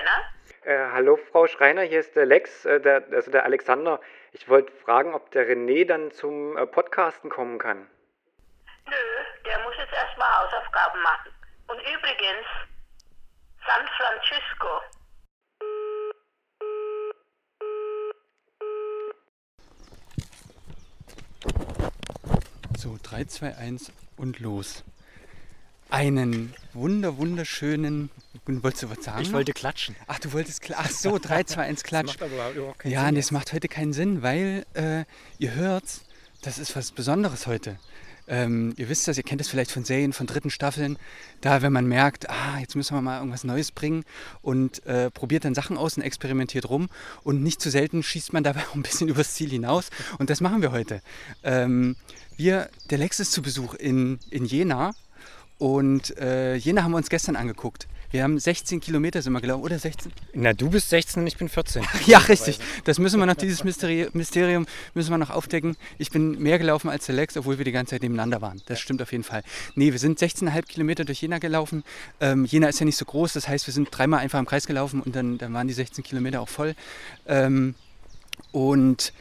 Schreiner? Äh, hallo Frau Schreiner, hier ist der Lex, äh, der, also der Alexander. Ich wollte fragen, ob der René dann zum äh, Podcasten kommen kann. Nö, der muss jetzt erstmal Hausaufgaben machen. Und übrigens, San Francisco. So, 3, 2, 1 und los. Einen wunder, wunderschönen. Wolltest du was sagen? Ich wollte klatschen. Ach, du wolltest klatschen. Ach so, 3, 2, 1 klatsch. macht aber überhaupt keinen Ja, Sinn nee, es macht heute keinen Sinn, weil äh, ihr hört, das ist was Besonderes heute. Ähm, ihr wisst das, ihr kennt das vielleicht von Serien, von dritten Staffeln. Da, wenn man merkt, ah, jetzt müssen wir mal irgendwas Neues bringen und äh, probiert dann Sachen aus und experimentiert rum. Und nicht zu selten schießt man dabei auch ein bisschen übers Ziel hinaus. Und das machen wir heute. Ähm, wir, der Lex ist zu Besuch in, in Jena. Und äh, Jena haben wir uns gestern angeguckt. Wir haben 16 Kilometer sind wir gelaufen, oder 16? Na, du bist 16 und ich bin 14. Ja, richtig. Das müssen wir noch, dieses Mysteri Mysterium müssen wir noch aufdecken. Ich bin mehr gelaufen als der Lex, obwohl wir die ganze Zeit nebeneinander waren. Das stimmt auf jeden Fall. Nee, wir sind 16,5 Kilometer durch Jena gelaufen. Ähm, Jena ist ja nicht so groß, das heißt, wir sind dreimal einfach im Kreis gelaufen und dann, dann waren die 16 Kilometer auch voll. Ähm, und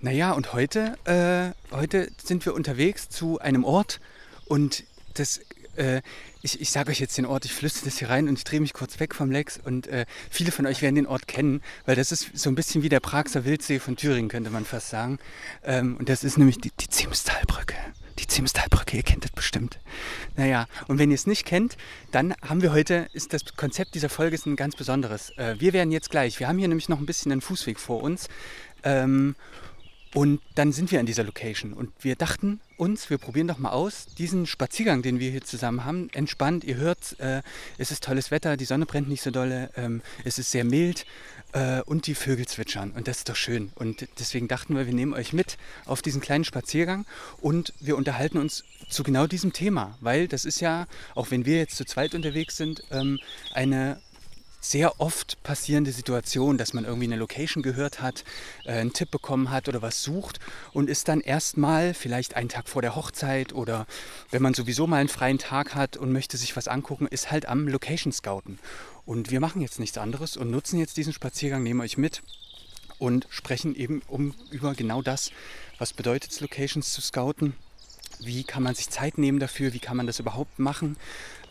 naja, und heute, äh, heute sind wir unterwegs zu einem Ort und das äh, ich, ich sage euch jetzt den Ort, ich flüstere das hier rein und ich drehe mich kurz weg vom Lex und äh, viele von euch werden den Ort kennen, weil das ist so ein bisschen wie der Praxer Wildsee von Thüringen, könnte man fast sagen. Ähm, und das ist nämlich die, die Ziemstalbrücke. Die Ziemstalbrücke, ihr kennt das bestimmt. Naja, und wenn ihr es nicht kennt, dann haben wir heute, ist das Konzept dieser Folge ist ein ganz besonderes. Äh, wir werden jetzt gleich, wir haben hier nämlich noch ein bisschen einen Fußweg vor uns. Ähm, und dann sind wir an dieser Location. Und wir dachten uns, wir probieren doch mal aus, diesen Spaziergang, den wir hier zusammen haben, entspannt, ihr hört, äh, es ist tolles Wetter, die Sonne brennt nicht so dolle, ähm, es ist sehr mild äh, und die Vögel zwitschern. Und das ist doch schön. Und deswegen dachten wir, wir nehmen euch mit auf diesen kleinen Spaziergang und wir unterhalten uns zu genau diesem Thema, weil das ist ja, auch wenn wir jetzt zu zweit unterwegs sind, ähm, eine sehr oft passierende Situation, dass man irgendwie eine Location gehört hat, äh, einen Tipp bekommen hat oder was sucht und ist dann erstmal vielleicht einen Tag vor der Hochzeit oder wenn man sowieso mal einen freien Tag hat und möchte sich was angucken, ist halt am Location Scouten. Und wir machen jetzt nichts anderes und nutzen jetzt diesen Spaziergang, nehmen euch mit und sprechen eben um über genau das, was bedeutet es, Locations zu scouten, wie kann man sich Zeit nehmen dafür, wie kann man das überhaupt machen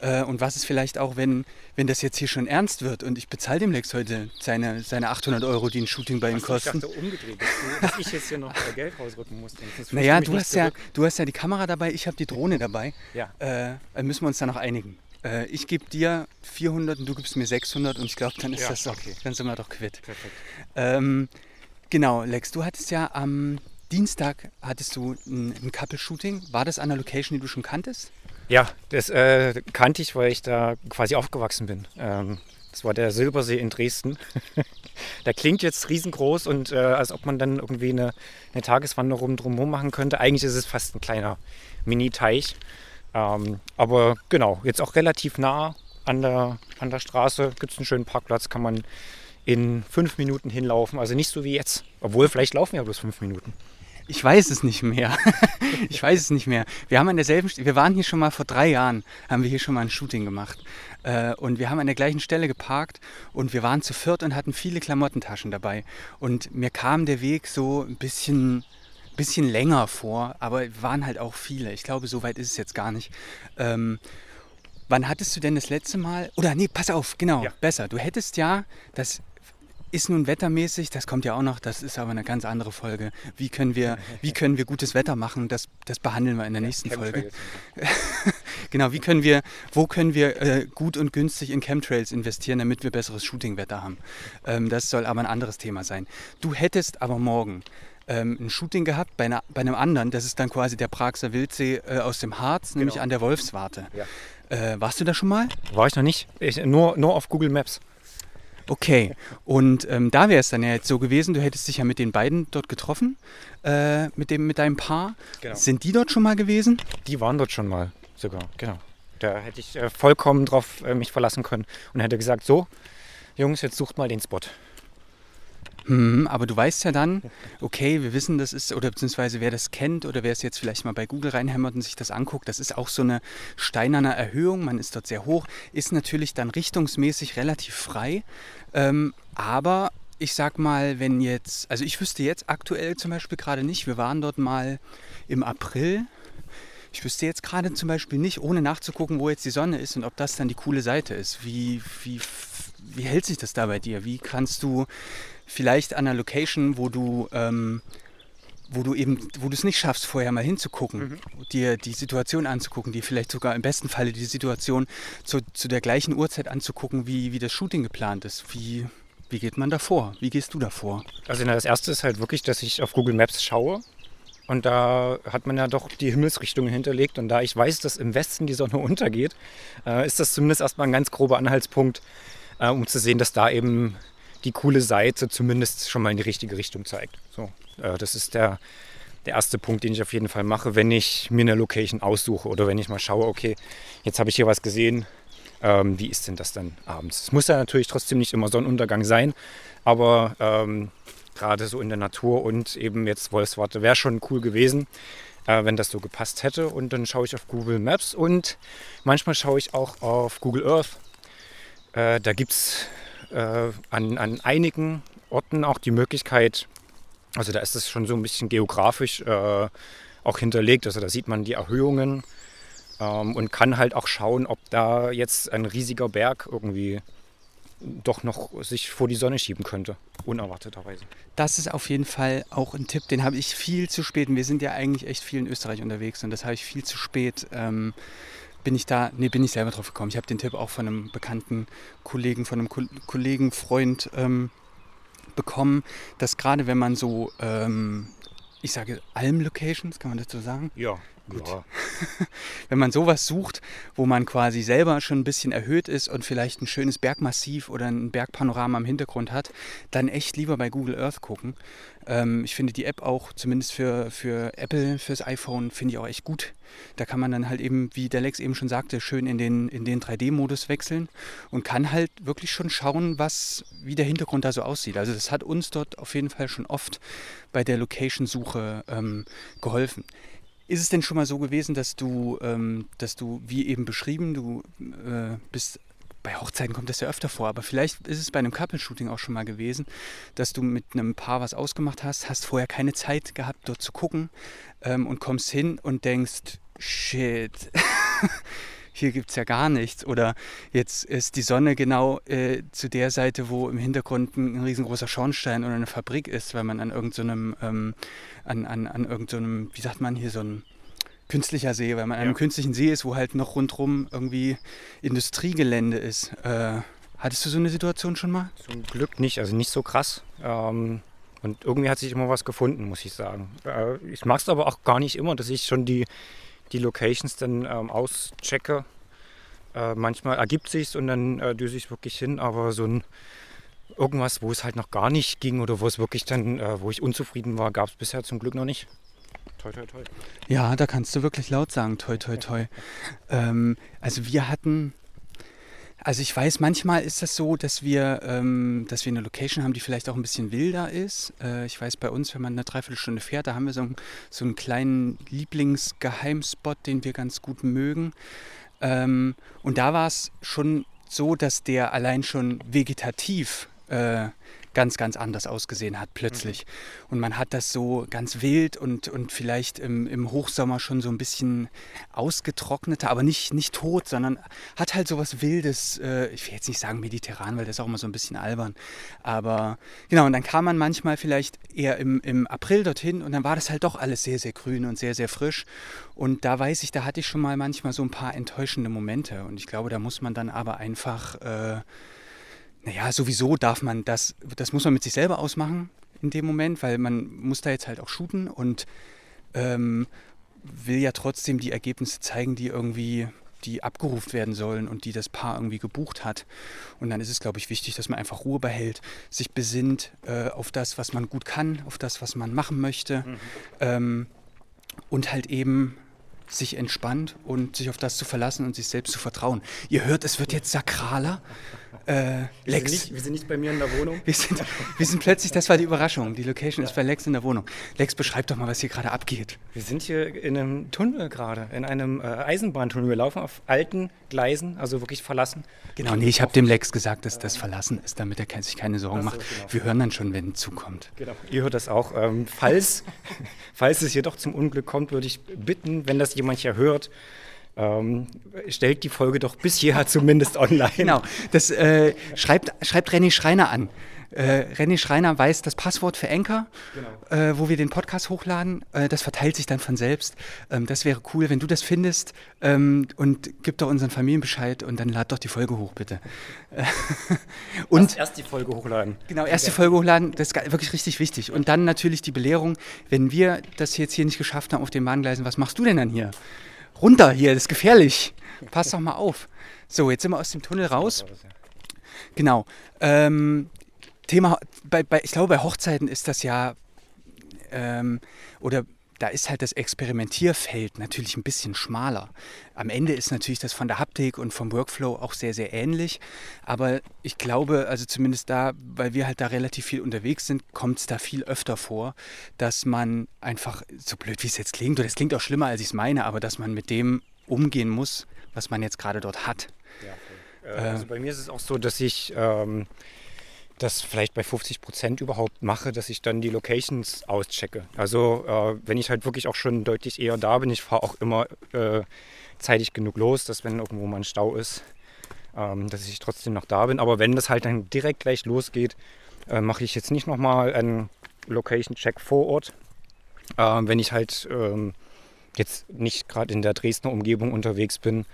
äh, und was ist vielleicht auch, wenn, wenn das jetzt hier schon ernst wird und ich bezahle dem Lex heute seine, seine 800 Euro, die ein Shooting bei ihm kosten. Ich dachte umgedreht, dass, du, dass ich jetzt hier noch Geld rausrücken muss. Naja, du hast, ja, du hast ja die Kamera dabei, ich habe die Drohne dabei. Ja. Äh, müssen wir uns da noch einigen. Äh, ich gebe dir 400 und du gibst mir 600 und ich glaube, dann ist Ja, das doch, okay. dann sind wir doch quitt. Perfekt. Ähm, genau, Lex, du hattest ja am Dienstag hattest du ein, ein Couple-Shooting. War das an einer Location, die du schon kanntest? Ja, das äh, kannte ich, weil ich da quasi aufgewachsen bin. Ähm, das war der Silbersee in Dresden. der klingt jetzt riesengroß und äh, als ob man dann irgendwie eine, eine Tageswanderung drumherum machen könnte. Eigentlich ist es fast ein kleiner Mini-Teich. Ähm, aber genau, jetzt auch relativ nah an der, an der Straße gibt es einen schönen Parkplatz, kann man in fünf Minuten hinlaufen. Also nicht so wie jetzt. Obwohl, vielleicht laufen wir bloß fünf Minuten. Ich weiß es nicht mehr. ich weiß es nicht mehr. Wir haben an derselben, wir waren hier schon mal vor drei Jahren, haben wir hier schon mal ein Shooting gemacht. Äh, und wir haben an der gleichen Stelle geparkt und wir waren zu viert und hatten viele Klamottentaschen dabei. Und mir kam der Weg so ein bisschen, bisschen länger vor, aber waren halt auch viele. Ich glaube, so weit ist es jetzt gar nicht. Ähm, wann hattest du denn das letzte Mal? Oder nee, pass auf, genau, Ja. besser. Du hättest ja, das ist nun wettermäßig, das kommt ja auch noch, das ist aber eine ganz andere Folge. Wie können wir, wie können wir gutes Wetter machen? Das, das behandeln wir in der nächsten Folge. Genau, wie können wir, wo können wir äh, gut und günstig in Chemtrails investieren, damit wir besseres Shootingwetter haben? Ähm, das soll aber ein anderes Thema sein. Du hättest aber morgen ähm, ein Shooting gehabt bei, einer, bei einem anderen, das ist dann quasi der Praxer Wildsee äh, aus dem Harz, nämlich Genau. an der Wolfswarte. Ja. Äh, warst du da schon mal? War ich noch nicht. Ich, nur, nur auf Google Maps. Okay, und ähm, da wäre es dann ja jetzt so gewesen, du hättest dich ja mit den beiden dort getroffen, äh, mit, dem, mit deinem Paar. Genau. Sind die dort schon mal gewesen? Die waren dort schon mal sogar, genau. Da hätte ich äh, vollkommen drauf äh, mich verlassen können und hätte gesagt, so, Jungs, jetzt sucht mal den Spot. Hm, aber du weißt ja dann, okay, wir wissen, das ist, oder beziehungsweise wer das kennt oder wer es jetzt vielleicht mal bei Google reinhämmert und sich das anguckt, das ist auch so eine steinerne Erhöhung, man ist dort sehr hoch, ist natürlich dann richtungsmäßig relativ frei, ähm, aber ich sag mal, wenn jetzt, also ich wüsste jetzt aktuell zum Beispiel gerade nicht, wir waren dort mal im April. Ich wüsste jetzt gerade zum Beispiel nicht, ohne nachzugucken, wo jetzt die Sonne ist und ob das dann die coole Seite ist. Wie, wie, wie hält sich das da bei dir? Wie kannst du vielleicht an einer Location, wo du, ähm, wo du eben, wo du es nicht schaffst, vorher mal hinzugucken, mhm. dir die Situation anzugucken, dir vielleicht sogar im besten Falle die Situation zu, zu der gleichen Uhrzeit anzugucken, wie, wie das Shooting geplant ist. Wie, wie geht man da vor? Wie gehst du da vor? Also das erste ist halt wirklich, dass ich auf Google Maps schaue. Und da hat man ja doch die Himmelsrichtungen hinterlegt. Und da ich weiß, dass im Westen die Sonne untergeht, äh, ist das zumindest erstmal ein ganz grober Anhaltspunkt, äh, um zu sehen, dass da eben die coole Seite zumindest schon mal in die richtige Richtung zeigt. So, äh, das ist der, der erste Punkt, den ich auf jeden Fall mache, wenn ich mir eine Location aussuche oder wenn ich mal schaue, okay, jetzt habe ich hier was gesehen, ähm, wie ist denn das dann abends? Es muss ja natürlich trotzdem nicht immer Sonnenuntergang sein, aber ähm, gerade so in der Natur und eben jetzt Wolfswarte wäre schon cool gewesen, äh, wenn das so gepasst hätte. Und dann schaue ich auf Google Maps und manchmal schaue ich auch auf Google Earth. Äh, da gibt es äh, an, an einigen Orten auch die Möglichkeit, also da ist es schon so ein bisschen geografisch äh, auch hinterlegt. Also da sieht man die Erhöhungen ähm, und kann halt auch schauen, ob da jetzt ein riesiger Berg irgendwie doch noch sich vor die Sonne schieben könnte, unerwarteterweise. Das ist auf jeden Fall auch ein Tipp, den habe ich viel zu spät, wir sind ja eigentlich echt viel in Österreich unterwegs und das habe ich viel zu spät, ähm, bin ich da, nee, bin ich selber drauf gekommen. Ich habe den Tipp auch von einem bekannten Kollegen, von einem Ko Kollegen, Freund ähm, bekommen, dass gerade wenn man so, ähm, ich sage Alm-Locations, kann man dazu sagen? Ja. Gut. Ja. Wenn man sowas sucht, wo man quasi selber schon ein bisschen erhöht ist und vielleicht ein schönes Bergmassiv oder ein Bergpanorama im Hintergrund hat, dann echt lieber bei Google Earth gucken. Ähm, ich finde die App auch, zumindest für, für Apple, fürs iPhone, finde ich auch echt gut. Da kann man dann halt eben, wie der Lex eben schon sagte, schön in den, in den 3D-Modus wechseln und kann halt wirklich schon schauen, was, wie der Hintergrund da so aussieht. Also das hat uns dort auf jeden Fall schon oft bei der Location-Suche ähm, geholfen. Ist es denn schon mal so gewesen, dass du, ähm, dass du, wie eben beschrieben, du äh, bist bei Hochzeiten kommt das ja öfter vor, aber vielleicht ist es bei einem Couple-Shooting auch schon mal gewesen, dass du mit einem Paar was ausgemacht hast, hast vorher keine Zeit gehabt, dort zu gucken ähm, und kommst hin und denkst, shit, hier gibt es ja gar nichts. Oder jetzt ist die Sonne genau äh, zu der Seite, wo im Hintergrund ein, riesengroßer Schornstein oder eine Fabrik ist, weil man an irgendeinem, so ähm, an, an, an irgendeinem, so wie sagt man hier, so ein künstlicher See, weil man an einem künstlichen See ist, wo halt noch rundherum irgendwie Industriegelände ist. Äh, hattest du so eine Situation schon mal? Zum Glück nicht, also nicht so krass. Ähm, und irgendwie hat sich immer was gefunden, muss ich sagen. Äh, ich mag es aber auch gar nicht immer, dass ich schon die die Locations dann ähm, auschecke. Äh, manchmal ergibt sich's und dann äh, düse ich wirklich hin, aber so ein irgendwas, wo es halt noch gar nicht ging oder wo es wirklich dann, äh, wo ich unzufrieden war, gab es bisher zum Glück noch nicht. Toi, toi, toi. Ja, da kannst du wirklich laut sagen, toi, toi, toi. ähm, also wir hatten also ich weiß, manchmal ist das so, dass wir, ähm, dass wir eine Location haben, die vielleicht auch ein bisschen wilder ist. Äh, ich weiß bei uns, wenn man eine Dreiviertelstunde fährt, da haben wir so, einen, so einen kleinen Lieblingsgeheimspot, den wir ganz gut mögen. Ähm, und da war es schon so, dass der allein schon vegetativ äh, ganz, ganz anders ausgesehen hat plötzlich. Mhm. Und man hat das so ganz wild und, und vielleicht im, im Hochsommer schon so ein bisschen ausgetrockneter, aber nicht, nicht tot, sondern hat halt so was Wildes, äh, ich will jetzt nicht sagen mediterran, weil das ist auch immer so ein bisschen albern. Aber genau, und dann kam man manchmal vielleicht eher im, im April dorthin und dann war das halt doch alles sehr, sehr grün und sehr, sehr frisch. Und da weiß ich, da hatte ich schon mal manchmal so ein paar enttäuschende Momente. Und ich glaube, da muss man dann aber einfach... Äh, naja, sowieso darf man das, das muss man mit sich selber ausmachen in dem Moment, weil man muss da jetzt halt auch shooten und ähm, will ja trotzdem die Ergebnisse zeigen, die irgendwie die abgerufen werden sollen und die das Paar irgendwie gebucht hat. Und dann ist es, glaube ich, wichtig, dass man einfach Ruhe behält, sich besinnt äh, auf das, was man gut kann, auf das, was man machen möchte mhm. ähm, und halt eben sich entspannt und sich auf das zu verlassen und sich selbst zu vertrauen. Ihr hört, es wird jetzt sakraler. Äh, Wir sind, Lex. nicht, wir sind nicht bei mir in der Wohnung. Wir sind, wir sind plötzlich, das war die Überraschung. Die Location ist bei Lex in der Wohnung. Lex, beschreib doch mal, was hier gerade abgeht. Wir sind hier in einem Tunnel gerade, in einem äh, Eisenbahntunnel. Wir laufen auf alten Gleisen, also wirklich verlassen. Genau, nee, ich habe dem Lex gesagt, dass das verlassen ist, damit er sich keine Sorgen Ach so, macht. genau. Wir hören dann schon, wenn zukommt. Genau. Ihr hört das auch. Ähm, falls, falls es hier doch zum Unglück kommt, würde ich bitten, wenn das jemand hier hört, ähm, stellt die Folge doch bis hierher zumindest online. Genau, das äh, schreibt, schreibt René Schreiner an. Äh, René Schreiner weiß das Passwort für Anchor, äh, wo wir den Podcast hochladen. Äh, das verteilt sich dann von selbst. Ähm, das wäre cool, wenn du das findest ähm, und gib doch unseren Familien Bescheid und dann lad doch die Folge hoch, bitte. Und Erst die Folge hochladen. Genau, erst die Folge hochladen, das ist wirklich richtig wichtig. Und dann natürlich die Belehrung, wenn wir das jetzt hier nicht geschafft haben auf den Bahngleisen, was machst du denn dann hier? Runter hier, das ist gefährlich. Pass doch mal auf. So, jetzt sind wir aus dem Tunnel raus. Genau. Ähm, Thema, bei, bei, ich glaube, bei Hochzeiten ist das ja, ähm, oder da ist halt das Experimentierfeld natürlich ein bisschen schmaler. Am Ende ist natürlich das von der Haptik und vom Workflow auch sehr, sehr ähnlich. Aber ich glaube, also zumindest da, weil wir halt da relativ viel unterwegs sind, kommt es da viel öfter vor, dass man einfach, so blöd wie es jetzt klingt, oder es klingt auch schlimmer, als ich es meine, aber dass man mit dem umgehen muss, was man jetzt gerade dort hat. Äh, also bei mir ist es auch so, dass ich ähm, das vielleicht bei 50 Prozent überhaupt mache, dass ich dann die Locations auschecke. Also äh, wenn ich halt wirklich auch schon deutlich eher da bin, ich fahre auch immer äh, zeitig genug los, dass wenn irgendwo mal ein Stau ist, ähm, dass ich trotzdem noch da bin. Aber wenn das halt dann direkt gleich losgeht, äh, mache ich jetzt nicht nochmal einen Location-Check vor Ort. Ähm, wenn ich halt ähm, jetzt nicht gerade in der Dresdner Umgebung unterwegs bin,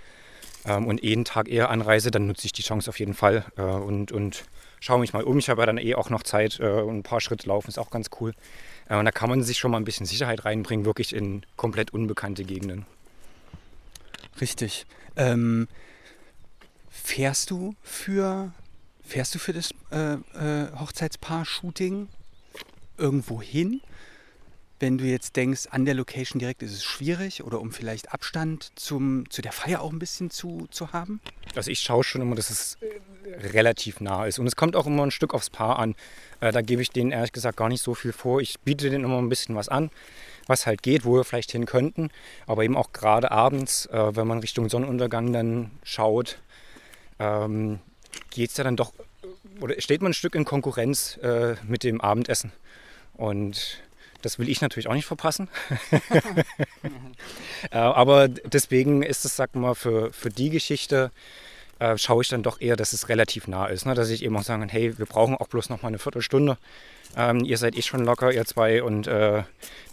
ähm, und jeden Tag eher anreise, dann nutze ich die Chance auf jeden Fall äh, und, und schaue mich mal um. Ich habe ja dann eh auch noch Zeit äh, und ein paar Schritte laufen ist auch ganz cool. Äh, und da kann man sich schon mal ein bisschen Sicherheit reinbringen, wirklich in komplett unbekannte Gegenden. Richtig. Ähm, fährst du für fährst du für das äh, äh, Hochzeitspaar-Shooting irgendwo hin? Wenn du jetzt denkst, an der Location direkt ist es schwierig oder um vielleicht Abstand zum, zu der Feier auch ein bisschen zu, zu haben? Also ich schaue schon immer, dass es äh, relativ nah ist. Und es kommt auch immer ein Stück aufs Paar an. Äh, da gebe ich denen ehrlich gesagt gar nicht so viel vor. Ich biete denen immer ein bisschen was an, was halt geht, wo wir vielleicht hin könnten. Aber eben auch gerade abends, äh, wenn man Richtung Sonnenuntergang dann schaut, ähm, geht es ja dann doch, oder steht man ein Stück in Konkurrenz mit dem Abendessen. Und das will ich natürlich auch nicht verpassen. Äh, aber deswegen ist es, sag mal, für, für die Geschichte äh, schaue ich dann doch eher, dass es relativ nah ist. Ne? Dass ich eben auch sagen kann, hey, wir brauchen auch bloß noch mal eine Viertelstunde. Ähm, ihr seid eh schon locker, ihr zwei, und äh,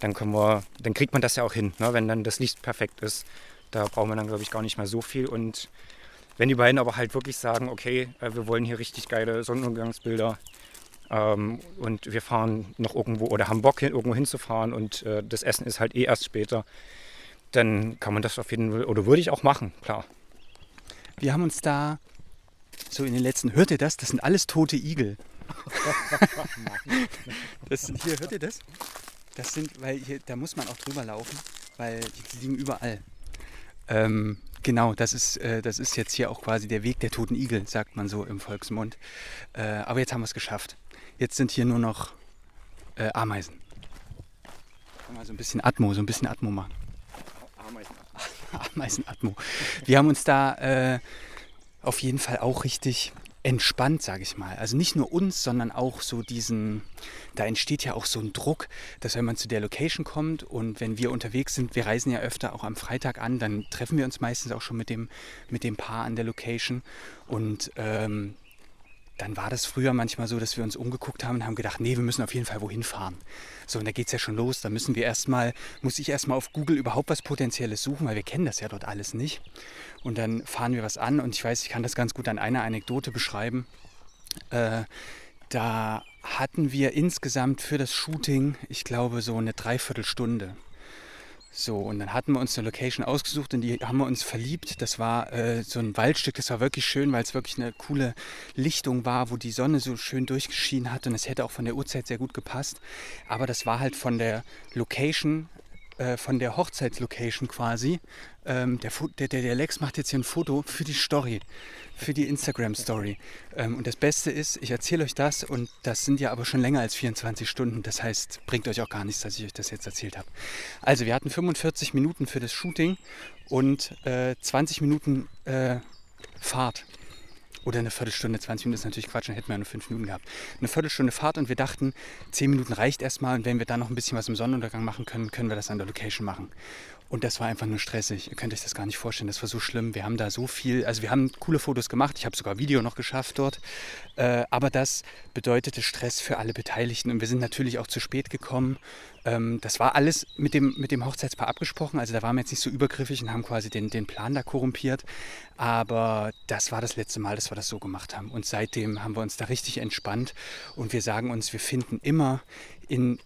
dann können wir, dann kriegt man das ja auch hin, ne? wenn dann das Licht perfekt ist. Da brauchen wir dann, glaube ich, gar nicht mehr so viel. Und wenn die beiden aber halt wirklich sagen, okay, äh, wir wollen hier richtig geile Sonnenuntergangsbilder ähm, und wir fahren noch irgendwo oder haben Bock, hin, irgendwo hinzufahren und äh, das Essen ist halt eh erst später, dann kann man das auf jeden Fall, oder würde ich auch machen, klar. Wir haben uns da so in den letzten, hört ihr das? Das sind alles tote Igel. das sind hier, hört ihr das? Das sind, weil hier, da muss man auch drüber laufen, weil die liegen überall. Ähm, genau, das ist, äh, das ist jetzt hier auch quasi der Weg der toten Igel, sagt man so im Volksmund. Äh, aber jetzt haben wir es geschafft. Jetzt sind hier nur noch äh, Ameisen. Man so ein bisschen Atmo, so ein bisschen Atmo machen. Ameisenatmo. Wir haben uns da äh, auf jeden Fall auch richtig entspannt, sage ich mal. Also nicht nur uns, sondern auch so diesen, da entsteht ja auch so ein Druck, dass wenn man zu der Location kommt und wenn wir unterwegs sind, wir reisen ja öfter auch am Freitag an, dann treffen wir uns meistens auch schon mit dem, mit dem Paar an der Location und ähm, dann war das früher manchmal so, dass wir uns umgeguckt haben und haben gedacht, nee, wir müssen auf jeden Fall wohin fahren. So, und da geht es ja schon los. Da müssen wir erstmal, muss ich erstmal auf Google überhaupt was Potenzielles suchen, weil wir kennen das ja dort alles nicht. Und dann fahren wir was an und ich weiß, ich kann das ganz gut an einer Anekdote beschreiben. Äh, da hatten wir insgesamt für das Shooting, ich glaube, so eine Dreiviertelstunde. So, und dann hatten wir uns eine Location ausgesucht und die haben wir uns verliebt. Das war äh, so ein Waldstück, das war wirklich schön, weil es wirklich eine coole Lichtung war, wo die Sonne so schön durchgeschienen hat und es hätte auch von der Uhrzeit sehr gut gepasst. Aber das war halt von der Location äh, von der Hochzeitslocation quasi. Ähm, der, der, der Lex macht jetzt hier ein Foto für die Story, für die Instagram-Story. Ähm, und das Beste ist, ich erzähle euch das und das sind ja aber schon länger als 24 Stunden. Das heißt, bringt euch auch gar nichts, dass ich euch das jetzt erzählt habe. Also wir hatten 45 Minuten für das Shooting und äh, 20 Minuten äh, Fahrt. Oder eine Viertelstunde, 20 Minuten ist natürlich Quatsch, dann hätten wir nur 5 Minuten gehabt. Eine Viertelstunde Fahrt und wir dachten, 10 Minuten reicht erstmal und wenn wir dann noch ein bisschen was im Sonnenuntergang machen können, können wir das an der Location machen. Und das war einfach nur stressig. Ihr könnt euch das gar nicht vorstellen. Das war so schlimm. Wir haben da so viel, also wir haben coole Fotos gemacht. Ich habe sogar Video noch geschafft dort. Äh, aber das bedeutete Stress für alle Beteiligten. Und wir sind natürlich auch zu spät gekommen. Ähm, das war alles mit dem, mit dem Hochzeitspaar abgesprochen. Also da waren wir jetzt nicht so übergriffig und haben quasi den, den Plan da korrumpiert. Aber das war das letzte Mal, dass wir das so gemacht haben. Und seitdem haben wir uns da richtig entspannt. Und wir sagen uns, wir finden immer in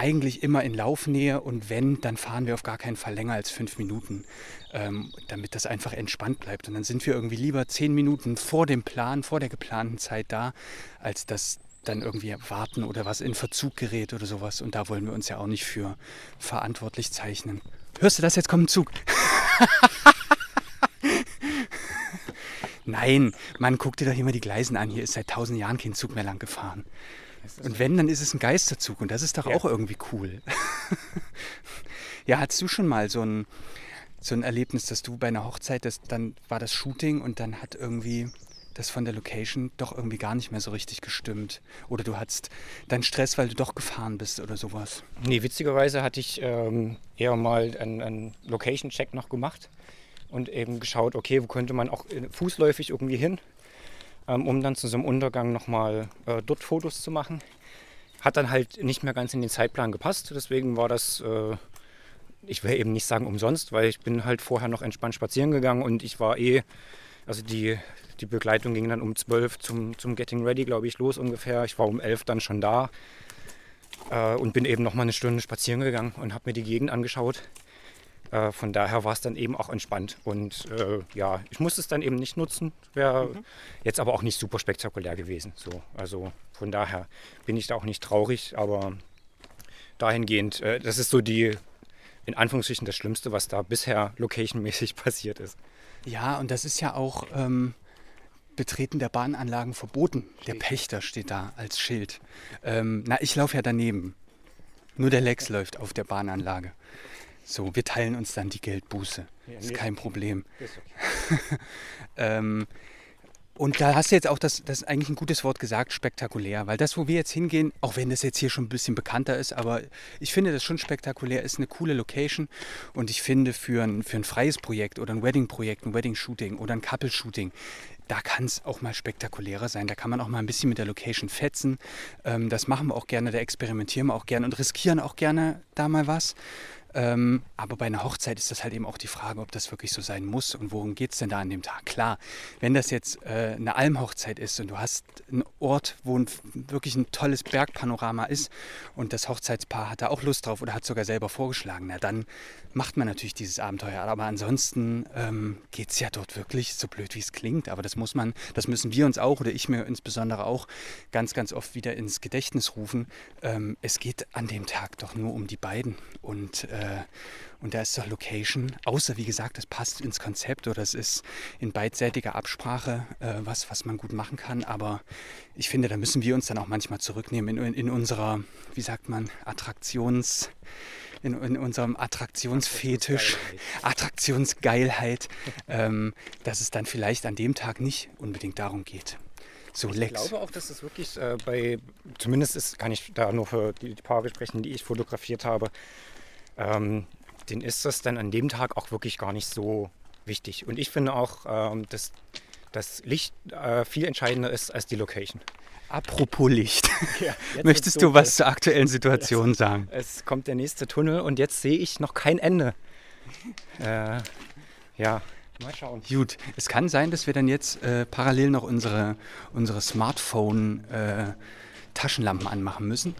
eigentlich immer in Laufnähe und wenn, dann fahren wir auf gar keinen Fall länger als fünf Minuten, ähm, damit das einfach entspannt bleibt. Und dann sind wir irgendwie lieber zehn Minuten vor dem Plan, vor der geplanten Zeit da, als das dann irgendwie warten oder was in Verzug gerät oder sowas. Und da wollen wir uns ja auch nicht für verantwortlich zeichnen. Hörst du das? Jetzt kommt ein Zug. Nein, Mann, guck dir doch mal die Gleisen an. Hier ist seit tausend Jahren kein Zug mehr lang gefahren. Und wenn, dann ist es ein Geisterzug und das ist doch Ja. auch irgendwie cool. ja, hattest du schon mal so ein, so ein Erlebnis, dass du bei einer Hochzeit, das, dann war das Shooting und dann hat irgendwie das von der Location doch irgendwie gar nicht mehr so richtig gestimmt. Oder du hattest dann Stress, weil du doch gefahren bist oder sowas. Nee, witzigerweise hatte ich ähm, eher mal einen, einen Location-Check noch gemacht und eben geschaut, okay, wo könnte man auch äh, fußläufig irgendwie hin, um dann zu so einem Untergang nochmal äh, dort Fotos zu machen. Hat dann halt nicht mehr ganz in den Zeitplan gepasst, deswegen war das, äh, ich will eben nicht sagen umsonst, weil ich bin halt vorher noch entspannt spazieren gegangen und ich war eh, also die, die Begleitung ging dann um 12 zum, zum Getting Ready, glaube ich, los ungefähr. Ich war um 11 dann schon da äh, und bin eben noch mal eine Stunde spazieren gegangen und habe mir die Gegend angeschaut. Äh, von daher war es dann eben auch entspannt. Und äh, ja, ich musste es dann eben nicht nutzen. Wäre jetzt aber auch nicht super spektakulär gewesen. So, also von daher bin ich da auch nicht traurig, aber dahingehend, äh, das ist so die, in Anführungsstrichen, das Schlimmste, was da bisher locationmäßig passiert ist. Ja, und das ist ja auch ähm, Betreten der Bahnanlagen verboten. Der Pächter steht da als Schild. Ähm, na, ich laufe ja daneben. Nur der Lex läuft auf der Bahnanlage. So, wir teilen uns dann die Geldbuße. Ist nee. kein Problem. Ähm, und da hast du jetzt auch das, das ist eigentlich ein gutes Wort gesagt, spektakulär. Weil das, wo wir jetzt hingehen, auch wenn das jetzt hier schon ein bisschen bekannter ist, aber ich finde das schon spektakulär, ist eine coole Location. Und ich finde für ein, für ein freies Projekt oder ein Wedding-Projekt, ein Wedding-Shooting oder ein Couple-Shooting, da kann es auch mal spektakulärer sein. Da kann man auch mal ein bisschen mit der Location fetzen. Ähm, das machen wir auch gerne, da experimentieren wir auch gerne und riskieren auch gerne da mal was. Ähm, aber bei einer Hochzeit ist das halt eben auch die Frage, ob das wirklich so sein muss und worum geht es denn da an dem Tag. Klar, wenn das jetzt äh, eine Almhochzeit ist und du hast einen Ort, wo ein, wirklich ein tolles Bergpanorama ist und das Hochzeitspaar hat da auch Lust drauf oder hat sogar selber vorgeschlagen, na dann macht man natürlich dieses Abenteuer. Aber ansonsten ähm, geht es ja dort wirklich so blöd, wie es klingt. Aber das muss man, das müssen wir uns auch oder ich mir insbesondere auch ganz, ganz oft wieder ins Gedächtnis rufen. Ähm, es geht an dem Tag doch nur um die beiden und äh, und da ist doch Location, außer wie gesagt, es passt ins Konzept oder es ist in beidseitiger Absprache äh, was, was man gut machen kann. Aber ich finde, da müssen wir uns dann auch manchmal zurücknehmen in, in unserer, wie sagt man, Attraktions, in, in unserem Attraktionsfetisch, Attraktionsgeilheit, ähm, dass es dann vielleicht an dem Tag nicht unbedingt darum geht. So, Ich Lex. glaube auch, dass es wirklich äh, bei, zumindest ist, kann ich da nur für die, die Paare sprechen, die ich fotografiert habe, ähm, denen ist das dann an dem Tag auch wirklich gar nicht so wichtig. Und ich finde auch, ähm, dass das Licht äh, viel entscheidender ist als die Location. Apropos Licht. jetzt Möchtest du was zur aktuellen Situation sagen? Es kommt der nächste Tunnel und jetzt sehe ich noch kein Ende. Äh, ja, mal schauen. Gut, es kann sein, dass wir dann jetzt äh, parallel noch unsere, unsere Smartphone-Taschenlampen anmachen müssen.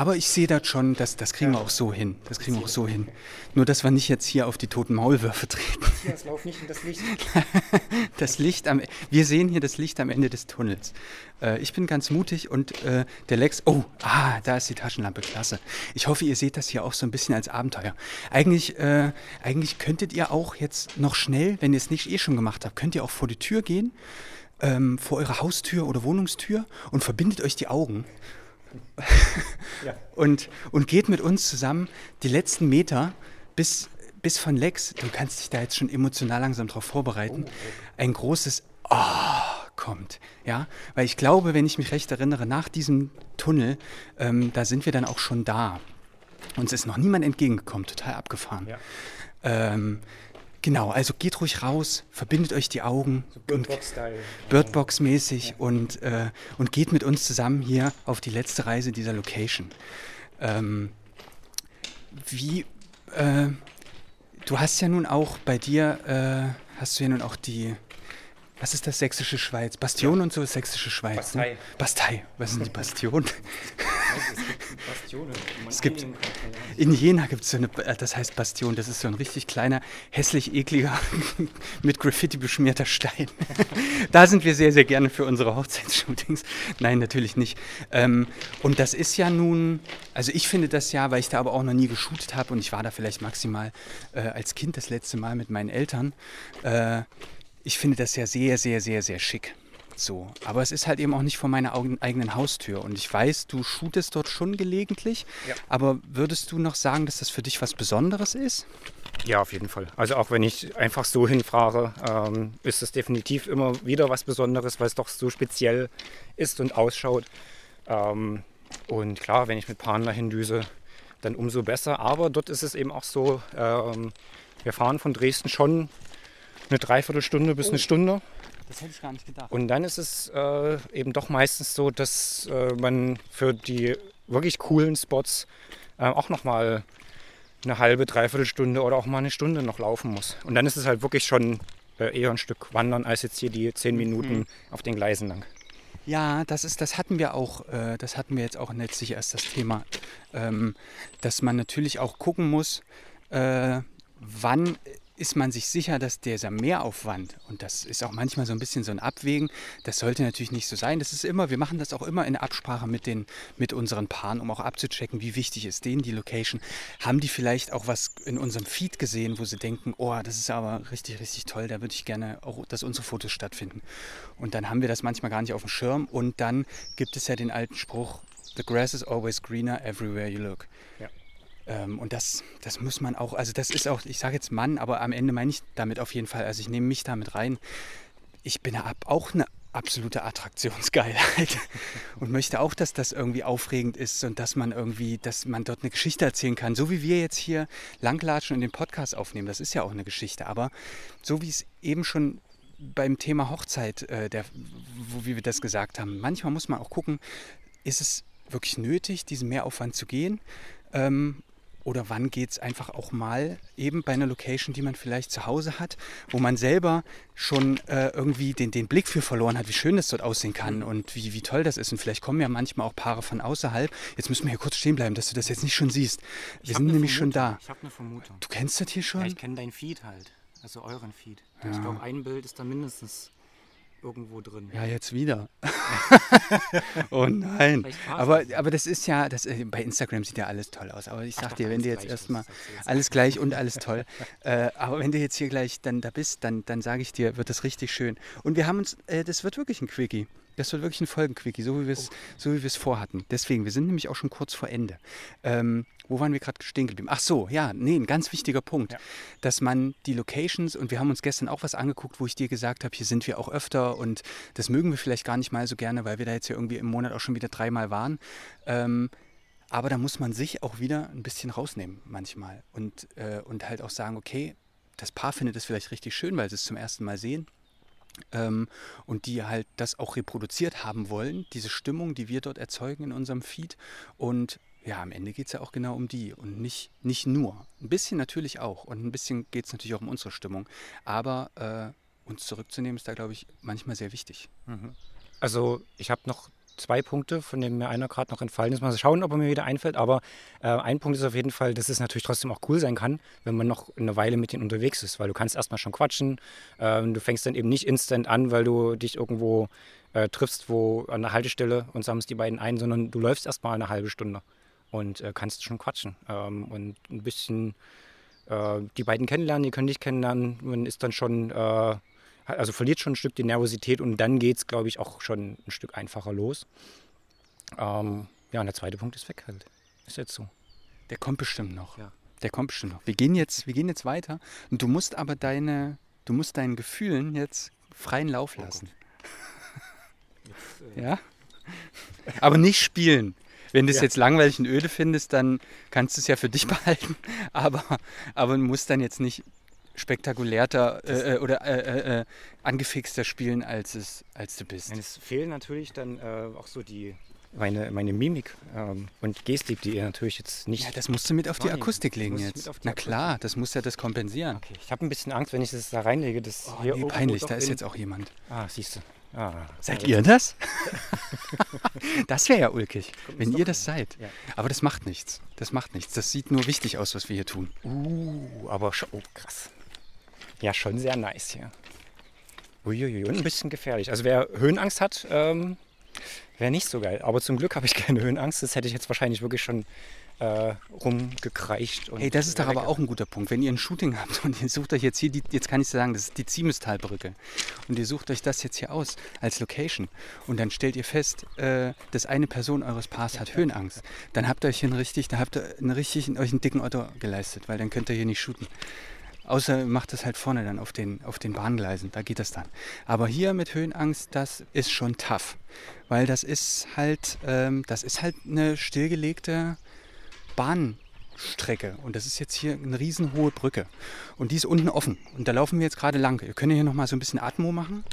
Aber ich sehe das schon, das, das kriegen wir auch so hin. Das kriegen wir auch so hin. Nur, dass wir nicht jetzt hier auf die toten Maulwürfe treten. Jetzt lauf nicht in das Licht. Das Licht am, wir sehen hier das Licht am Ende des Tunnels. Äh, ich bin ganz mutig und äh, der Lex, oh, ah, da ist die Taschenlampe, klasse. Ich hoffe, ihr seht das hier auch so ein bisschen als Abenteuer. Eigentlich, äh, eigentlich könntet ihr auch jetzt noch schnell, wenn ihr es nicht eh schon gemacht habt, könnt ihr auch vor die Tür gehen, ähm, vor eure Haustür oder Wohnungstür und verbindet euch die Augen. Ja. und, und geht mit uns zusammen die letzten Meter bis, bis von Lex, du kannst dich da jetzt schon emotional langsam drauf vorbereiten, ein großes Ah kommt. Ja, weil ich glaube, wenn ich mich recht erinnere, nach diesem Tunnel, ähm, da sind wir dann auch schon da. Uns ist noch niemand entgegengekommen, total abgefahren. Ja. Ähm, genau, also geht ruhig raus, verbindet euch die Augen und Birdbox-Style. Birdbox-mäßig und, äh, und geht mit uns zusammen hier auf die letzte Reise dieser Location. Ähm, wie, äh, du hast ja nun auch bei dir, äh, hast du ja nun auch die, was ist das, sächsische Schweiz? Bastion und so ist sächsische Schweiz. Bastei. Ne? Bastei, was denn die Bastion? Bastionen. Es gibt-. In Jena gibt es so eine, äh, das heißt Bastion, das ist so ein richtig kleiner, hässlich ekliger, mit Graffiti beschmierter Stein. da sind wir sehr, sehr gerne für unsere Hochzeitsshootings. Nein, natürlich nicht. Ähm, und das ist ja nun, also ich finde das ja, weil ich da aber auch noch nie geshootet habe und ich war da vielleicht maximal äh, als Kind das letzte Mal mit meinen Eltern. Äh, ich finde das ja sehr, sehr, sehr, sehr schick. So, aber es ist halt eben auch nicht vor meiner eigenen Haustür. Und ich weiß, du shootest dort schon gelegentlich. Ja. Aber würdest du noch sagen, dass das für dich was Besonderes ist? Ja, auf jeden Fall. Also auch wenn ich einfach so hinfahre, ähm, ist es definitiv immer wieder was Besonderes, weil es doch so speziell ist und ausschaut. Ähm, und klar, wenn ich mit Paaren dahin düse, dann umso besser. Aber dort ist es eben auch so, ähm, wir fahren von Dresden schon eine Dreiviertelstunde bis eine Stunde. Das hätte ich gar nicht gedacht. Und dann ist es äh, eben doch meistens so, dass äh, man für die wirklich coolen Spots äh, auch nochmal eine halbe, dreiviertel Stunde oder auch mal eine Stunde noch laufen muss. Und dann ist es halt wirklich schon äh, eher ein Stück wandern als jetzt hier die zehn Minuten auf den Gleisen lang. Ja, das ist, das hatten wir auch, äh, das hatten wir jetzt auch letztlich erst das Thema, ähm, dass man natürlich auch gucken muss, äh, wann ist man sich sicher, dass dieser Mehraufwand, und das ist auch manchmal so ein bisschen so ein Abwägen, das sollte natürlich nicht so sein. Das ist immer, wir machen das auch immer in Absprache mit, den, mit unseren Paaren, um auch abzuchecken, wie wichtig ist denen die Location. Haben die vielleicht auch was in unserem Feed gesehen, wo sie denken, oh, das ist aber richtig, richtig toll, da würde ich gerne auch, dass unsere Fotos stattfinden. Und dann haben wir das manchmal gar nicht auf dem Schirm und dann gibt es ja den alten Spruch, The grass is always greener everywhere you look. Ja. Ähm, und das, das muss man auch, also das ist auch, ich sage jetzt Mann, aber am Ende meine ich damit auf jeden Fall, also ich nehme mich damit rein. Ich bin ab, auch eine absolute Attraktionsgeilheit und möchte auch, dass das irgendwie aufregend ist und dass man irgendwie, dass man dort eine Geschichte erzählen kann. So wie wir jetzt hier langlatschen und den Podcast aufnehmen, das ist ja auch eine Geschichte. Aber so wie es eben schon beim Thema Hochzeit, äh, der, wo, wie wir das gesagt haben, manchmal muss man auch gucken, ist es wirklich nötig, diesen Mehraufwand zu gehen? Ähm, oder wann geht es einfach auch mal eben bei einer Location, die man vielleicht zu Hause hat, wo man selber schon äh, irgendwie den, den Blick für verloren hat, wie schön das dort aussehen kann und wie, wie toll das ist. Und vielleicht kommen ja manchmal auch Paare von außerhalb. Jetzt müssen wir hier kurz stehen bleiben, dass du das jetzt nicht schon siehst. Wir sind nämlich schon da. Ich habe eine Vermutung. Du kennst das hier schon? Ja, ich kenne dein Feed halt. Also euren Feed. Ich glaube, ein Bild ist da mindestens irgendwo drin. Ja, jetzt wieder. oh nein. Aber, das. aber das ist ja, das, äh, bei Instagram sieht ja alles toll aus. Aber ich sag doch, dir, wenn du jetzt erstmal alles gleich und alles toll. äh, aber wenn du jetzt hier gleich dann da bist, dann, dann sage ich dir, wird das richtig schön. Und wir haben uns, äh, das wird wirklich ein Quickie. Das wird wirklich ein Folgenquickie, so wie wir es so wie wir es vorhatten. Deswegen, wir sind nämlich auch schon kurz vor Ende. Ähm, wo waren wir gerade stehen geblieben? Ach so, ja, nee, ein ganz wichtiger Punkt, dass man die Locations und wir haben uns gestern auch was angeguckt, wo ich dir gesagt habe, hier sind wir auch öfter und das mögen wir vielleicht gar nicht mal so gerne, weil wir da jetzt ja irgendwie im Monat auch schon wieder dreimal waren. Ähm, aber da muss man sich auch wieder ein bisschen rausnehmen manchmal und, äh, und halt auch sagen, okay, das Paar findet es vielleicht richtig schön, weil sie es zum ersten Mal sehen ähm, und die halt das auch reproduziert haben wollen, diese Stimmung, die wir dort erzeugen in unserem Feed. Und ja, am Ende geht es ja auch genau um die und nicht, nicht nur. Ein bisschen natürlich auch und ein bisschen geht es natürlich auch um unsere Stimmung. Aber äh, uns zurückzunehmen ist da, glaube ich, manchmal sehr wichtig. Also ich habe noch zwei Punkte, von denen mir einer gerade noch entfallen ist. Mal schauen, ob er mir wieder einfällt. Aber äh, ein Punkt ist auf jeden Fall, dass es natürlich trotzdem auch cool sein kann, wenn man noch eine Weile mit denen unterwegs ist. Weil du kannst erstmal schon quatschen. Ähm, du fängst dann eben nicht instant an, weil du dich irgendwo äh, triffst, wo an der Haltestelle und sammelst die beiden ein, sondern du läufst erstmal eine halbe Stunde und äh, kannst schon quatschen. Ähm, und ein bisschen äh, die beiden kennenlernen, die können dich kennenlernen. Man ist dann schon äh, also verliert schon ein Stück die Nervosität und dann geht es, glaube ich, auch schon ein Stück einfacher los. Ähm, ja, und der zweite Punkt ist weg halt. Ist jetzt so. Der kommt bestimmt noch. Ja. Der kommt bestimmt noch. Wir gehen jetzt, wir gehen jetzt weiter und du musst aber deine, du musst deinen Gefühlen jetzt freien Lauf Oh lassen. Jetzt, äh, Ja? Aber nicht spielen. Wenn du es Ja. jetzt langweilig und öde findest, dann kannst du es ja für dich behalten. Aber, aber du musst dann jetzt nicht spektakulärter äh, äh, oder äh, äh, äh, angefixter spielen, als, es, als du bist. Nein, es fehlen natürlich dann äh, auch so die meine, meine Mimik ähm, und Gestik, die ihr natürlich jetzt nicht. Ja, das musst du mit auf die. Akustik legen jetzt. Na klar, das muss ja das kompensieren. okay, ich habe ein bisschen Angst, wenn ich das da reinlege. Das Oh, hier nee, peinlich, da ist jetzt auch jemand. Ah, siehst du. Ah, Seid ja, ihr das? das wäre ja ulkig, wenn ihr das seid. Ja. Aber das macht nichts. Das macht nichts. Das sieht nur wichtig aus, was wir hier tun. Uh, aber schon, oh, krass. Ja, schon sehr nice hier. Uiuiui, und ein bisschen gefährlich. Also wer Höhenangst hat, ähm, wäre nicht so geil. Aber zum Glück habe ich keine Höhenangst. Das hätte ich jetzt wahrscheinlich wirklich schon äh, rumgekreicht. Hey, das ist doch aber auch ein guter Punkt. Wenn ihr ein Shooting habt und ihr sucht euch jetzt hier, die, jetzt kann ich sagen, das ist die Ziemestalbrücke. Und ihr sucht euch das jetzt hier aus als Location. Und dann stellt ihr fest, äh, dass eine Person eures Paars hat Höhenangst. Dann habt ihr euch hier einen richtig, da habt ihr einen richtig, euch einen dicken Otto geleistet, weil dann könnt ihr hier nicht shooten. Außer ihr macht das halt vorne dann auf den, auf den Bahngleisen, da geht das dann. Aber hier mit Höhenangst, das ist schon tough. Weil das ist halt, ähm, das ist halt eine stillgelegte Bahnstrecke. Und das ist jetzt hier eine riesenhohe Brücke. Und die ist unten offen. Und da laufen wir jetzt gerade lang. Ihr könnt hier nochmal so ein bisschen Atmo machen.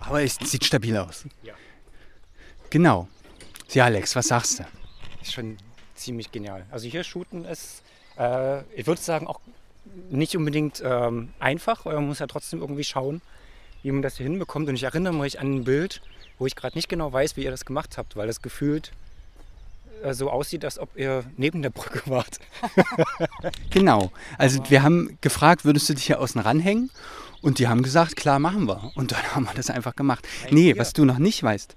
Aber es sieht stabil aus. Ja. Genau. Ja, Alex, was sagst du? Ist schon ziemlich genial. Also hier shooten ist, äh, ich würde sagen, auch nicht unbedingt ähm, einfach, weil man muss ja trotzdem irgendwie schauen, wie man das hier hinbekommt. Und ich erinnere mich an ein Bild, wo ich gerade nicht genau weiß, wie ihr das gemacht habt, weil das gefühlt äh, so aussieht, als ob ihr neben der Brücke wart. Genau. Also wir haben gefragt, würdest du dich hier außen ranhängen? Und die haben gesagt, klar, machen wir. Und dann haben wir das einfach gemacht. Nee, was du noch nicht weißt,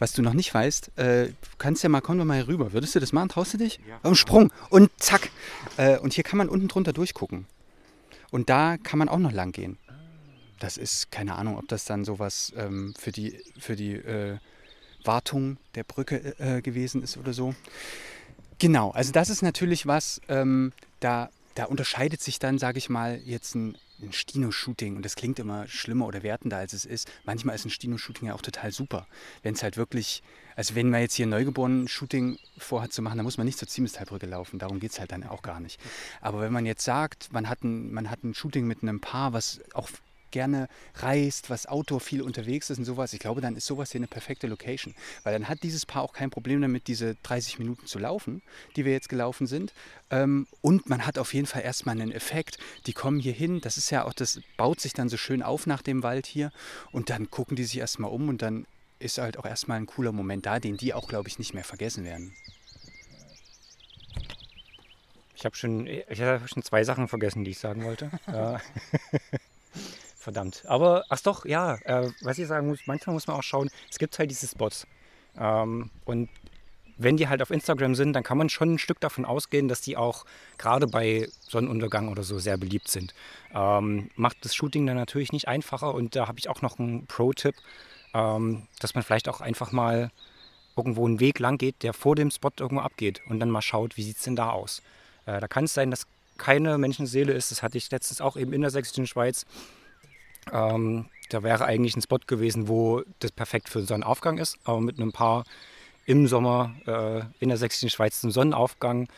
was du noch nicht weißt, äh, du kannst ja mal, komm doch mal hier rüber. Würdest du das machen? Traust du dich? Ja. Um Sprung. Und zack. Äh, und hier kann man unten drunter durchgucken. Und da kann man auch noch lang gehen. Das ist, keine Ahnung, ob das dann sowas ähm, für die, für die äh, Wartung der Brücke äh, gewesen ist oder so. Genau, also das ist natürlich was, ähm, da, da unterscheidet sich dann, sage ich mal, jetzt ein, ein Stino-Shooting und das klingt immer schlimmer oder wertender, als es ist. Manchmal ist ein Stino-Shooting ja auch total super, wenn es halt wirklich, also wenn man jetzt hier ein Neugeborenen-Shooting vorhat zu machen, dann muss man nicht zur Ziemestalbrücke laufen, darum geht es halt dann auch gar nicht. Aber wenn man jetzt sagt, man hat ein, man hat ein Shooting mit einem Paar, was auch gerne reist, was Outdoor viel unterwegs ist und sowas, ich glaube, dann ist sowas hier eine perfekte Location. Weil dann hat dieses Paar auch kein Problem damit, diese 30 Minuten zu laufen, die wir jetzt gelaufen sind. Ähm, und man hat auf jeden Fall erstmal einen Effekt. Die kommen hier hin, das ist ja auch, das baut sich dann so schön auf nach dem Wald hier. Und dann gucken die sich erstmal um und dann ist halt auch erstmal ein cooler Moment da, den die auch, glaube ich, nicht mehr vergessen werden. Ich habe schon, ich habe schon zwei Sachen vergessen, die ich sagen wollte. Ja. Verdammt. Aber, ach doch, ja, äh, was ich sagen muss, manchmal muss man auch schauen, es gibt halt diese Spots. Ähm, und wenn die halt auf Instagram sind, dann kann man schon ein Stück davon ausgehen, dass die auch gerade bei Sonnenuntergang oder so sehr beliebt sind. Ähm, macht das Shooting dann natürlich nicht einfacher und da habe ich auch noch einen Pro-Tipp, ähm, dass man vielleicht auch einfach mal irgendwo einen Weg lang geht, der vor dem Spot irgendwo abgeht und dann mal schaut, wie sieht es denn da aus. Äh, da kann es sein, dass keine Menschenseele ist. Das hatte ich letztens auch eben in der sächsischen Schweiz. Ähm, da wäre eigentlich ein Spot gewesen, wo das perfekt für Sonnenaufgang ist, aber mit einem Paar im Sommer äh, in der sächsischen Schweiz zum Sonnenaufgang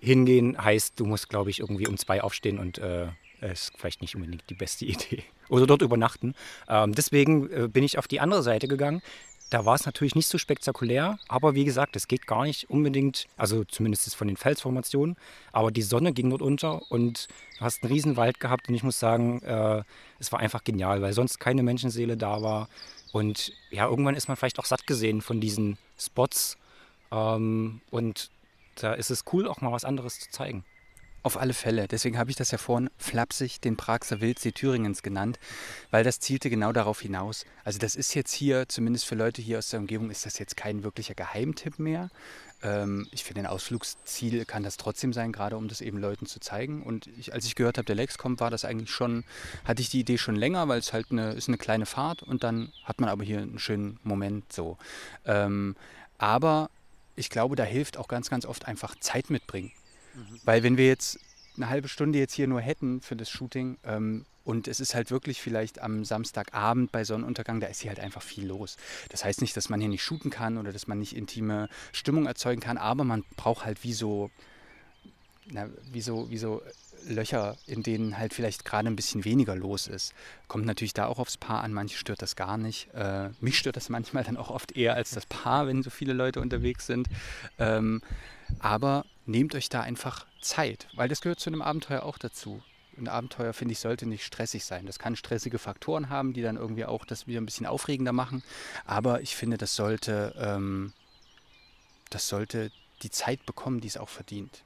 hingehen, heißt, du musst, glaube ich, irgendwie um zwei aufstehen und äh, ist vielleicht nicht unbedingt die beste Idee. Oder dort übernachten. Ähm, deswegen äh, bin ich auf die andere Seite gegangen. Da war es natürlich nicht so spektakulär, aber wie gesagt, es geht gar nicht unbedingt, also zumindest von den Felsformationen, aber die Sonne ging dort unter und du hast einen riesen Wald gehabt und ich muss sagen, äh, es war einfach genial, weil sonst keine Menschenseele da war und ja, irgendwann ist man vielleicht auch satt gesehen von diesen Spots ähm, und da ist es cool, auch mal was anderes zu zeigen. Auf alle Fälle. Deswegen habe ich das ja vorhin flapsig den Praxer Wildsee Thüringens genannt, weil das zielte genau darauf hinaus. Also das ist jetzt hier, zumindest für Leute hier aus der Umgebung, ist das jetzt kein wirklicher Geheimtipp mehr. Ähm, ich finde, ein Ausflugsziel kann das trotzdem sein, gerade um das eben Leuten zu zeigen. Und ich, als ich gehört habe, der Lex kommt, war das eigentlich schon, hatte ich die Idee schon länger, weil es halt eine, ist eine kleine Fahrt und dann hat man aber hier einen schönen Moment so. Ähm, aber ich glaube, da hilft auch ganz, ganz oft einfach Zeit mitbringen. Mhm. Weil wenn wir jetzt eine halbe Stunde jetzt hier nur hätten für das Shooting ähm, und es ist halt wirklich vielleicht am Samstagabend bei Sonnenuntergang, da ist hier halt einfach viel los. Das heißt nicht, dass man hier nicht shooten kann oder dass man nicht intime Stimmung erzeugen kann, aber man braucht halt wie so, na, wie so, wie so Löcher, in denen halt vielleicht gerade ein bisschen weniger los ist. Kommt natürlich da auch aufs Paar an, manche stört das gar nicht. Äh, mich stört das manchmal dann auch oft eher als das Paar, wenn so viele Leute unterwegs sind. Ähm, aber nehmt euch da einfach Zeit, weil das gehört zu einem Abenteuer auch dazu. Ein Abenteuer, finde ich, sollte nicht stressig sein. Das kann stressige Faktoren haben, die dann irgendwie auch das wieder ein bisschen aufregender machen. Aber ich finde, das sollte, ähm, das sollte die Zeit bekommen, die es auch verdient.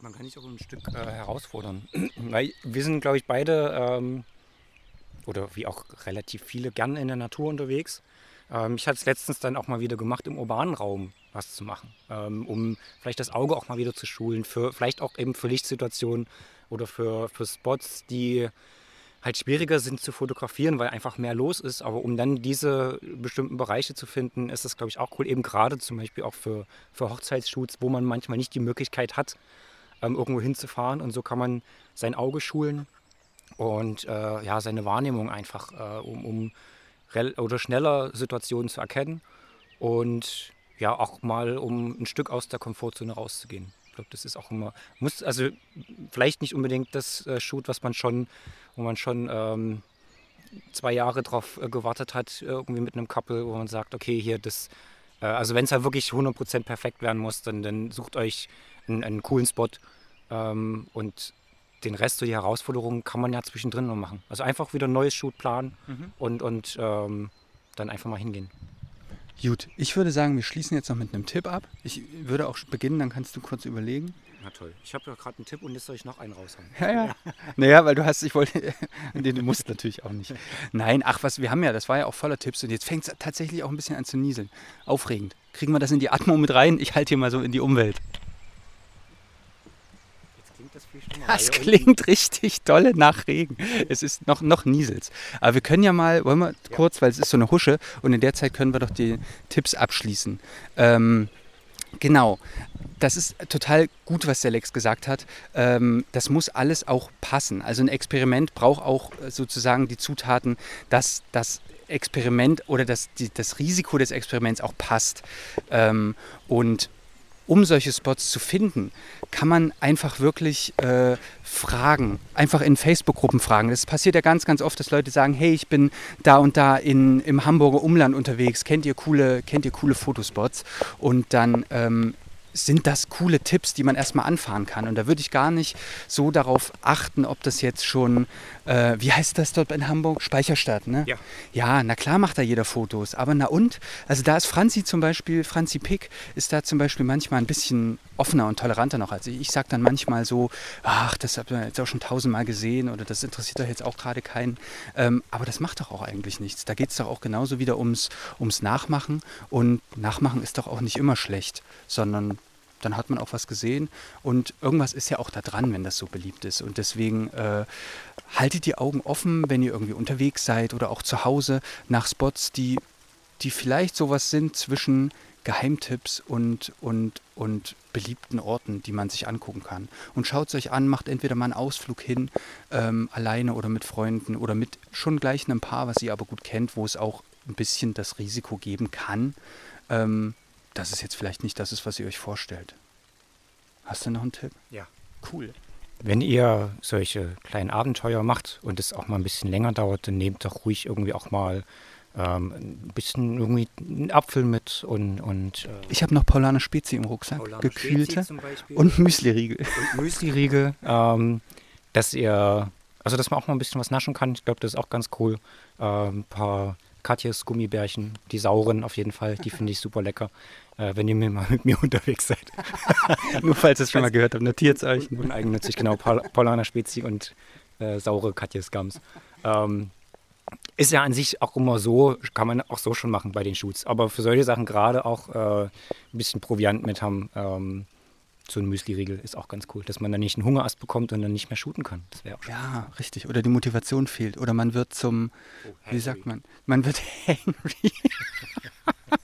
Man kann sich auch ein Stück äh, herausfordern. Weil wir sind, glaube ich, beide ähm, oder wie auch relativ viele gern in der Natur unterwegs. Ähm, ich hatte es letztens dann auch mal wieder gemacht, im urbanen Raum was zu machen, ähm, um vielleicht das Auge auch mal wieder zu schulen, für, vielleicht auch eben für Lichtsituationen oder für, für Spots, die halt schwieriger sind zu fotografieren, weil einfach mehr los ist. Aber um dann diese bestimmten Bereiche zu finden, ist das, glaube ich, auch cool. Eben gerade zum Beispiel auch für, für Hochzeitsshoots, wo man manchmal nicht die Möglichkeit hat, ähm, irgendwo hinzufahren. Und so kann man sein Auge schulen und äh, ja, seine Wahrnehmung einfach, äh, um, um oder schneller Situationen zu erkennen und ja auch mal um ein Stück aus der Komfortzone rauszugehen. Ich glaube, das ist auch immer, muss, also vielleicht nicht unbedingt das äh, Shoot, was man schon, wo man schon ähm, zwei Jahre drauf äh, gewartet hat, irgendwie mit einem Couple, wo man sagt, okay, hier das, äh, also wenn es halt wirklich 100% perfekt werden muss, dann, dann sucht euch einen, einen coolen Spot ähm, und den Rest, so die Herausforderungen, kann man ja zwischendrin noch machen. Also einfach wieder ein neues Shoot planen mhm. und, und ähm, dann einfach mal hingehen. Gut, ich würde sagen, wir schließen jetzt noch mit einem Tipp ab. Ich würde auch beginnen, dann kannst du kurz überlegen. Na toll. Ich habe ja gerade einen Tipp und jetzt soll ich noch einen raushauen. Ja, ja. naja, weil du hast, ich wollte, den du musst natürlich auch nicht. Nein, ach was, wir haben ja, das war ja auch voller Tipps und jetzt fängt es tatsächlich auch ein bisschen an zu nieseln. Aufregend. Kriegen wir das in die Atmung mit rein? Ich halte hier mal so in die Umwelt das klingt richtig dolle nach Regen. Es ist noch, noch Niesels. Aber wir können ja mal, wollen wir kurz, weil es ist so eine Husche und in der Zeit können wir doch die Tipps abschließen. Ähm, genau. Das ist total gut, was der Lex gesagt hat. Ähm, das muss alles auch passen. Also ein Experiment braucht auch sozusagen die Zutaten, dass das Experiment oder das, das Risiko des Experiments auch passt. Ähm, und um solche Spots zu finden, kann man einfach wirklich äh, fragen, einfach in Facebook-Gruppen fragen. Das passiert ja ganz, ganz oft, dass Leute sagen, hey, ich bin da und da in, im Hamburger Umland unterwegs, kennt ihr coole, kennt ihr coole Fotospots? Und dann ähm, sind das coole Tipps, die man erstmal anfahren kann. Und da würde ich gar nicht so darauf achten, ob das jetzt schon, äh, wie heißt das dort in Hamburg? Speicherstadt, ne? Ja. Ja, na klar macht da jeder Fotos. Aber na und? Also da ist Franzi zum Beispiel, Franzi Pick ist da zum Beispiel manchmal ein bisschen offener und toleranter noch als ich. Ich sage dann manchmal so, ach, das habt ihr jetzt auch schon tausendmal gesehen oder das interessiert doch jetzt auch gerade keinen. Ähm, aber das macht doch auch eigentlich nichts. Da geht es doch auch genauso wieder ums, ums Nachmachen. Und Nachmachen ist doch auch nicht immer schlecht, sondern dann hat man auch was gesehen und irgendwas ist ja auch da dran, wenn das so beliebt ist. Und deswegen äh, haltet die Augen offen, wenn ihr irgendwie unterwegs seid oder auch zu Hause nach Spots, die, die vielleicht sowas sind zwischen Geheimtipps und, und, und beliebten Orten, die man sich angucken kann. Und schaut es euch an, macht entweder mal einen Ausflug hin, ähm, alleine oder mit Freunden oder mit schon gleich einem Paar, was ihr aber gut kennt, wo es auch ein bisschen das Risiko geben kann, ähm, dass es jetzt vielleicht nicht das ist, was ihr euch vorstellt. Hast du noch einen Tipp? Ja. Cool. Wenn ihr solche kleinen Abenteuer macht und es auch mal ein bisschen länger dauert, dann nehmt doch ruhig irgendwie auch mal ähm, ein bisschen irgendwie einen Apfel mit und. und äh, Ich habe noch Paulaner Spezi im Rucksack, Paulaner gekühlte und Müsliriegel. und Müsli-Riegel, ähm, dass ihr, also dass man auch mal ein bisschen was naschen kann. Ich glaube, das ist auch ganz cool. Ähm, ein paar Katjes Gummibärchen, die sauren auf jeden Fall, die finde ich super lecker. Äh, wenn ihr mir mal mit mir unterwegs seid. Nur falls ihr es schon mal gehört habt, notiert es euch. Uneigennützig, genau. Paul Paulaner Spezi und äh, saure Katjes Gams. Ähm, ist ja an sich auch immer so, kann man auch so schon machen bei den Shoots. Aber für solche Sachen gerade auch äh, ein bisschen Proviant mit haben. Ähm, so ein Müsli-Riegel ist auch ganz cool, dass man dann nicht einen Hungerast bekommt und dann nicht mehr shooten kann. Das wäre auch schon. Ja, richtig. Oder die Motivation fehlt. Oder man wird zum, wie sagt man, man wird hangry.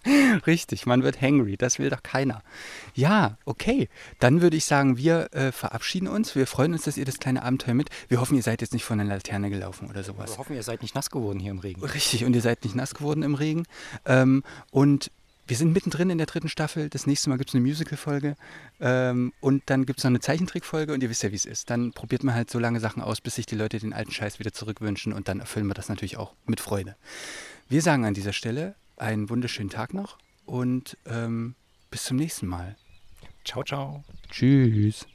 richtig, man wird hangry. Das will doch keiner. Ja, okay. Dann würde ich sagen, wir äh, verabschieden uns. Wir freuen uns, dass ihr das kleine Abenteuer mit. Wir hoffen, ihr seid jetzt nicht von einer Laterne gelaufen oder sowas. Wir hoffen, ihr seid nicht nass geworden hier im Regen. Richtig, und ihr seid nicht nass geworden im Regen. Ähm, und wir sind mittendrin in der dritten Staffel. Das nächste Mal gibt es eine Musical-Folge. Ähm, und dann gibt es noch eine Zeichentrick-Folge. Und ihr wisst ja, wie es ist. Dann probiert man halt so lange Sachen aus, bis sich die Leute den alten Scheiß wieder zurückwünschen. Und dann erfüllen wir das natürlich auch mit Freude. Wir sagen an dieser Stelle einen wunderschönen Tag noch. Und ähm, bis zum nächsten Mal. Ciao, ciao. Tschüss.